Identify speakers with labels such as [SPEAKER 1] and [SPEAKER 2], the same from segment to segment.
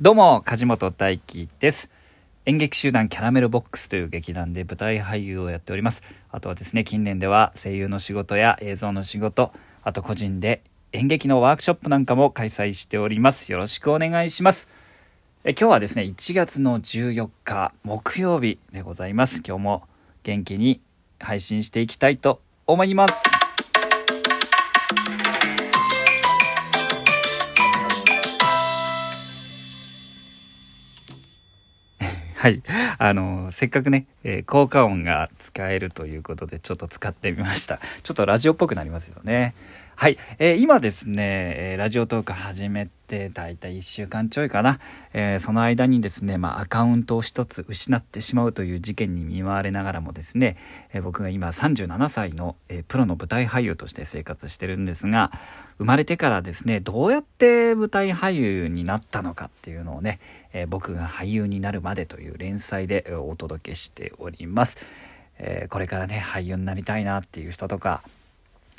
[SPEAKER 1] どうも、梶本大輝です。演劇集団キャラメルボックスという劇団で舞台俳優をやっております。あとはですね、近年では声優の仕事や映像の仕事、あと個人で演劇のワークショップなんかも開催しております。よろしくお願いします。え今日はですね、1月の14日木曜日でございます。今日も元気に配信していきたいと思います。はい。あの、せっかくね、えー効果音が使えるということで、ちょっと使ってみました。ちょっとラジオっぽくなりますよね。はい。えー今ですね、えーラジオトーク始めて、だいたい1週間ちょいかな。えーその間にですね、まあ、アカウントを一つ失ってしまうという事件に見舞われながらもですね、えー僕が今37歳の、えープロの舞台俳優として生活してるんですが、生まれてからですね、どうやって舞台俳優になったのかっていうのをね、えー僕が俳優になるまでという連載でお届けしております。えーこれからね、俳優になりたいなっていう人とか、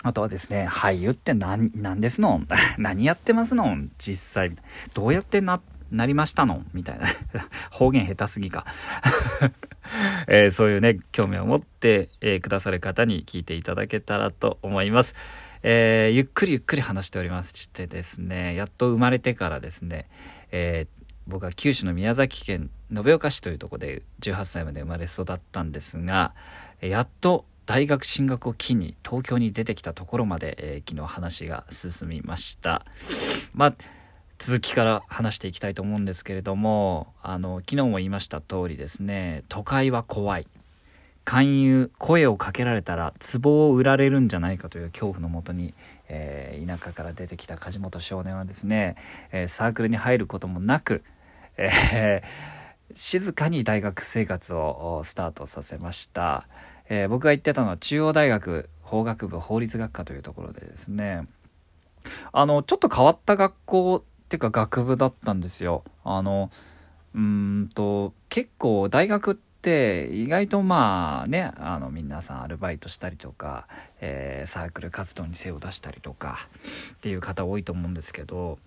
[SPEAKER 1] あとはですね、俳優って何、何ですの？何やってますの？実際。どうやってな、なりましたの？みたいな。方言下手すぎか。えーそういうね、興味を持って、えーくださる方に聞いていただけたらと思います。えーゆっくりゆっくり話しておりましてですね、やっと生まれてからですね、え僕は九州の宮崎県延岡市というとこで18歳まで生まれ育ったんですが、やっと大学進学を機に東京に出てきたところまで、えー昨日話が進みました。まあ続きから話していきたいと思うんですけれどもあの昨日も言いました通りですね都会は怖い勧誘声をかけられたら壺を売られるんじゃないかという恐怖のもとに、えー田舎から出てきた梶本少年はですね、えーサークルに入ることもなく、えー静かに大学生活をスタートさせました、えー僕が行ってたのは中央大学法学部法律学科というところでですね。あのちょっと変わった学校っていうか学部だったんですよ。あのうんと結構大学って意外とまあねあの皆さんアルバイトしたりとか、えーサークル活動に精を出したりとかっていう方多いと思うんですけど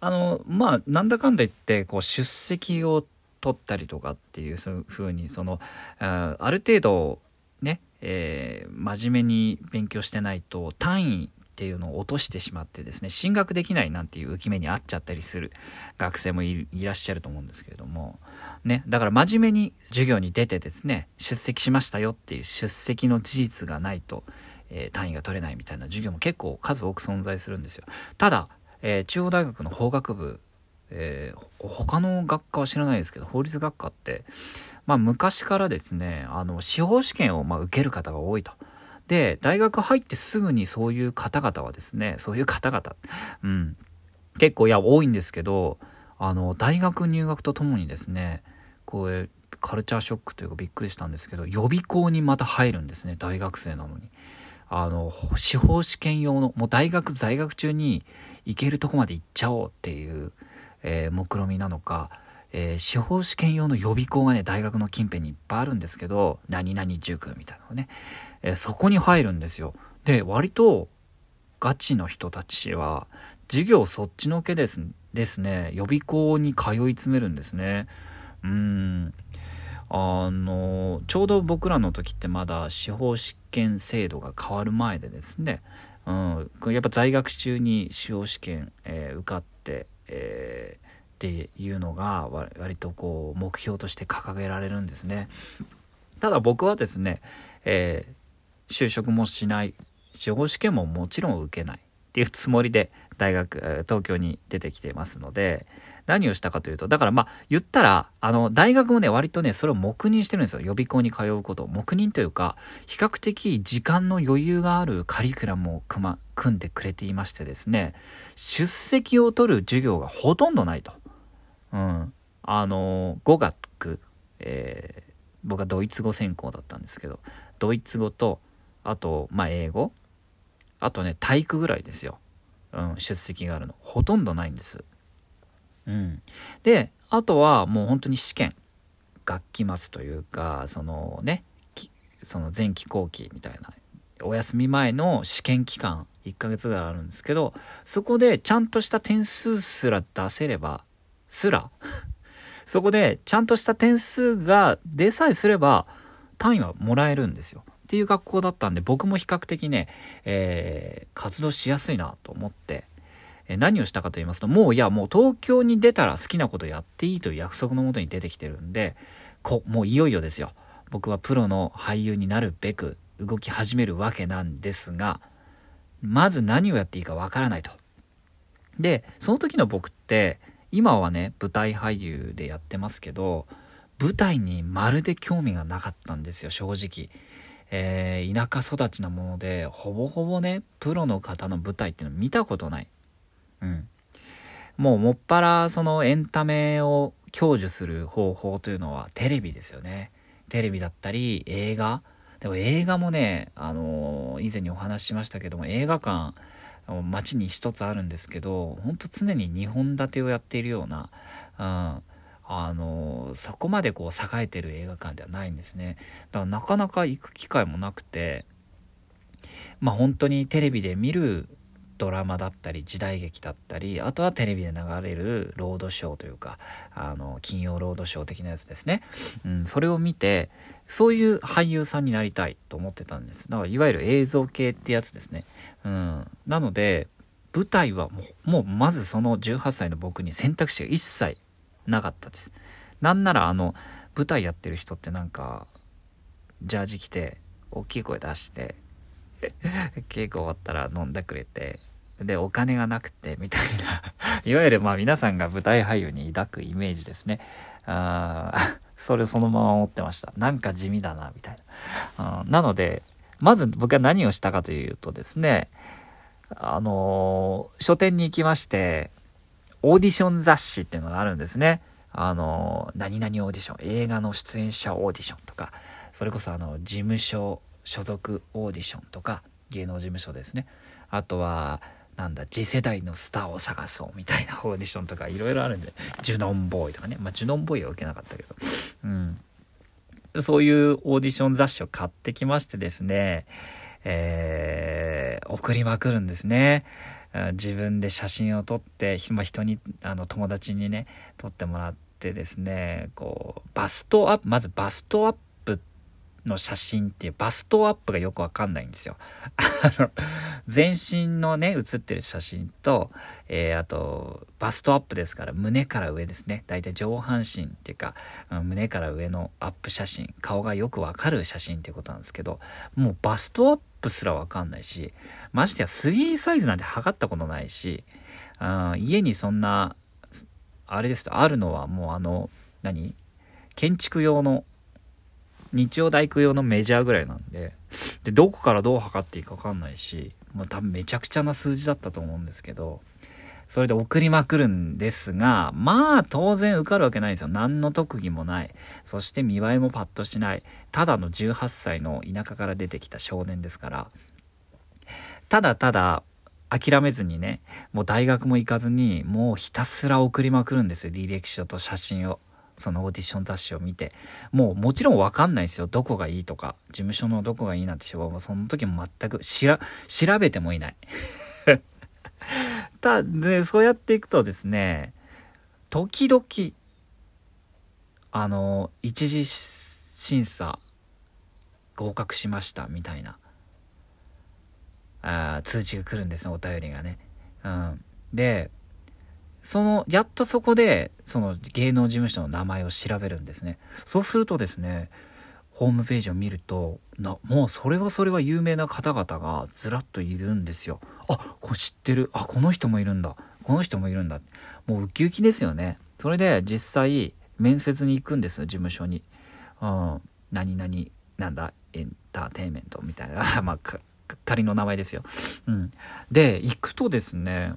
[SPEAKER 1] あのまあなんだかんだ言ってこう出席を取ったりとかっていうそういう風にそのあある程度ね、えー真面目に勉強してないと単位っていうのを落としてしまってですね進学できないなんていう浮き目にあっちゃったりする学生もいいらっしゃると思うんですけれどもねだから真面目に授業に出てですね出席しましたよっていう出席の事実がないと、えー単位が取れないみたいな授業も結構数多く存在するんですよ。ただ、えー中央大学の法学部えー他の学科は知らないですけど法律学科って、まあ、昔からですねあの司法試験をま受ける方が多いと。で大学入ってすぐにそういう方々はですねそういう方々、うん、結構いや多いんですけどあの大学入学とともにですねこうカルチャーショックというかびっくりしたんですけど予備校にまた入るんですね大学生なのに。あの司法試験用のもう大学在学中に行けるとこまで行っちゃおうっていう、えー目論みなのか、えー司法試験用の予備校がね大学の近辺にいっぱいあるんですけど何々塾みたいなのね、えーそこに入るんですよ。で割とガチの人たちは授業そっちのけですですね予備校に通い詰めるんですね。うん。あのちょうど僕らの時ってまだ司法試験制度が変わる前でですね、うん、やっぱ在学中に司法試験、えー受かって、えーっていうのが割とこう目標として掲げられるんですね。ただ僕はですね、えー就職もしない司法試験ももちろん受けないっていうつもりで大学東京に出てきていますので何をしたかというとだからまあ言ったらあの大学もね割とねそれを黙認してるんですよ。予備校に通うこと黙認というか比較的時間の余裕があるカリキュラムを組,、ま、組んでくれていましてですね出席を取る授業がほとんどないと。うん、あの語学、えー僕はドイツ語専攻だったんですけどドイツ語とあとまあ英語あとね体育ぐらいですよ、うん、出席があるの。ほとんどないんです。うん、であとはもう本当に試験学期末というかそのねその前期後期みたいなお休み前の試験期間1ヶ月ぐらいあるんですけどそこでちゃんとした点数すら出せればすら そこでちゃんとした点数が出さえすれば単位はもらえるんですよ。っていう学校だったんで僕も比較的ね、えー、活動しやすいなと思って、何をしたかと言いますともういやもう東京に出たら好きなことやっていいという約束のもとに出てきてるんでこもういよいよですよ僕はプロの俳優になるべく動き始めるわけなんですがまず何をやっていいかわからないと。でその時の僕って今はね舞台俳優でやってますけど舞台にまるで興味がなかったんですよ正直。えー、田舎育ちなものでほぼほぼねプロの方の舞台っていうの見たことない。うん。もうもっぱらそのエンタメを享受する方法というのはテレビですよね。テレビだったり映画。でも映画もね、あのー、以前にお話ししましたけども映画館街に一つあるんですけどほんと常に2本立てをやっているような、うん、あのそこまでこう栄えてる映画館ではないんですねだからなかなか行く機会もなくてまあ本当にテレビで見るドラマだったり時代劇だったりあとはテレビで流れるロードショーというかあの金曜ロードショー的なやつですね、うん、それを見てそういう俳優さんになりたいと思ってたんです。だからいわゆる映像系ってやつですね、うん、なので舞台はもうもうまずその18歳の僕に選択肢が一切なかったです。なんならあの舞台やってる人ってなんかジャージ着て大きい声出して 稽古終わったら飲んでくれてでお金がなくてみたいな。いわゆるまあ皆さんが舞台俳優に抱くイメージですね。あ それをそのまま持ってました。なんか地味だなみたいな。なのでまず僕は何をしたかというとですねあのー、書店に行きましてオーディション雑誌っていうのがあるんですね。あの何々オーディション映画の出演者オーディションとかそれこそあの事務所所属オーディションとか芸能事務所ですね。あとはなんだ次世代のスターを探そうみたいなオーディションとかいろいろあるんでジュノンボーイとかね。まあジュノンボーイは受けなかったけど。うん。そういうオーディション雑誌を買ってきましてですねえー、送りまくるんですね。自分で写真を撮って、まあ、人にあの友達にね撮ってもらってですねこうバストアップまずバストアッの写真ってバストアップがよくわかんないんですよ。あの、全身のね、写ってる写真と、えー、あと、バストアップですから、胸から上ですね。だいたい上半身っていうか、胸から上のアップ写真、顔がよくわかる写真っていうことなんですけど、もうバストアップすらわかんないし、ましてや3サイズなんて測ったことないし、うん、家にそんな、あれですと、あるのはもうあの、何？建築用の日曜大工用のメジャーぐらいなんで、で、どこからどう測っていいかわかんないし、もう多分めちゃくちゃな数字だったと思うんですけど、それで送りまくるんですが、まあ当然受かるわけないんですよ。何の特技もない。そして見栄えもパッとしない。ただの18歳の田舎から出てきた少年ですから、ただただ諦めずにね、もう大学も行かずに、もうひたすら送りまくるんですよ。履歴書と写真を。そのオーディション雑誌を見て、もうもちろんわかんないですよ。どこがいいとか、事務所のどこがいいなんて人は、その時も全くしら、調べてもいない。た、で、そうやっていくとですね、時々、あの、一次審査合格しましたみたいな、あ通知が来るんですね、お便りがね。うん。で、その、やっとそこで、その芸能事務所の名前を調べるんですね。そうするとですね、ホームページを見ると、な、もうそれはそれは有名な方々がずらっといるんですよ。あ、こ知ってる。あ、この人もいるんだ。この人もいるんだ。もうウキウキですよね。それで実際、面接に行くんです、事務所に。うん、何々、なんだ、エンターテインメントみたいな。まあ、仮の名前ですよ。うん。で、行くとですね、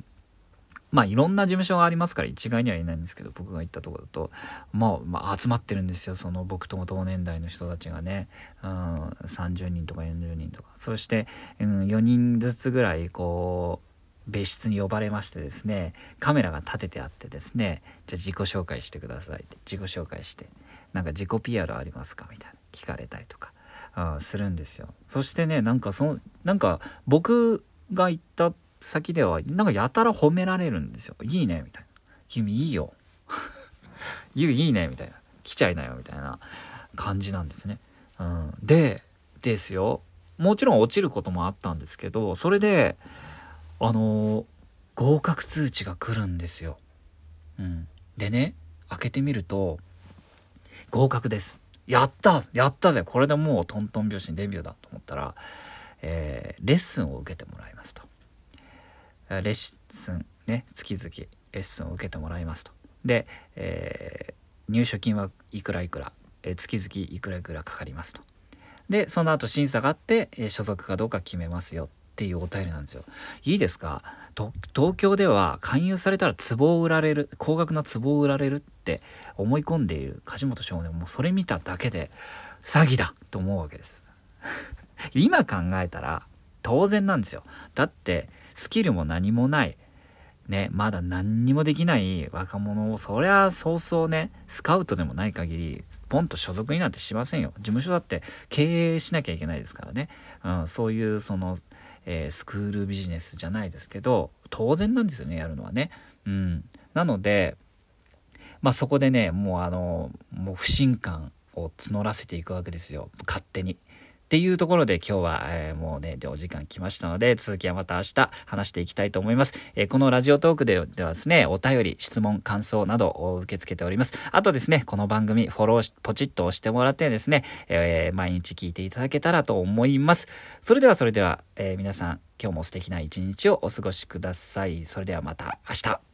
[SPEAKER 1] まあいろんな事務所がありますから一概には言えないんですけど僕が行ったところだと、まあ、まあ集まってるんですよ。その僕とも同年代の人たちがね、うん、30人とか40人とか。そして、うん、4人ずつぐらいこう別室に呼ばれましてですね。カメラが立ててあってですね。じゃあ自己紹介してくださいって。自己紹介して。なんか自己 PR ありますか？みたいな。聞かれたりとか、うん、するんですよ。そしてねなんかそのなんか僕が行った先ではなんかやたら褒められるんですよ。いいねみたいな。君いいよ。ゆういいねみたいな来ちゃいなよみたいな感じなんですね。うん、でですよもちろん落ちることもあったんですけどそれであの合格通知が来るんですよ。うん、でね開けてみると合格ですやったやったぜこれでもうトントン拍子にデビューだと思ったら、えー、レッスンを受けてもらいますと。レッスンね月々レッスンを受けてもらいますと。で、えー、入所金はいくらいくら、えー、月々いくらいくらかかりますと。でその後審査があって、えー、所属かどうか決めますよっていうお便りなんですよ。いいですか？東京では勧誘されたら壺を売られる高額な壺を売られるって思い込んでいる梶本少年もそれ見ただけで詐欺だと思うわけです 今考えたら当然なんですよだってスキルも何もないね、まだ何にもできない若者を、そりゃそうそうね、スカウトでもない限り、ポンと所属になんてしませんよ。事務所だって経営しなきゃいけないですからね。うん、そういう、その、えー、スクールビジネスじゃないですけど当然なんですよねやるのはね。うん、なのでまあそこでねもうあのもう不信感を募らせていくわけですよ勝手に。っていうところで今日は、えー、もうね、でお時間来ましたので、続きはまた明日話していきたいと思います。えー、このラジオトークでではですね、お便り、質問、感想などを受け付けております。あとですね、この番組フォローポチッと押してもらってですね、えー、毎日聞いていただけたらと思います。それではそれでは、え皆さん、今日も素敵な一日をお過ごしください。それではまた明日。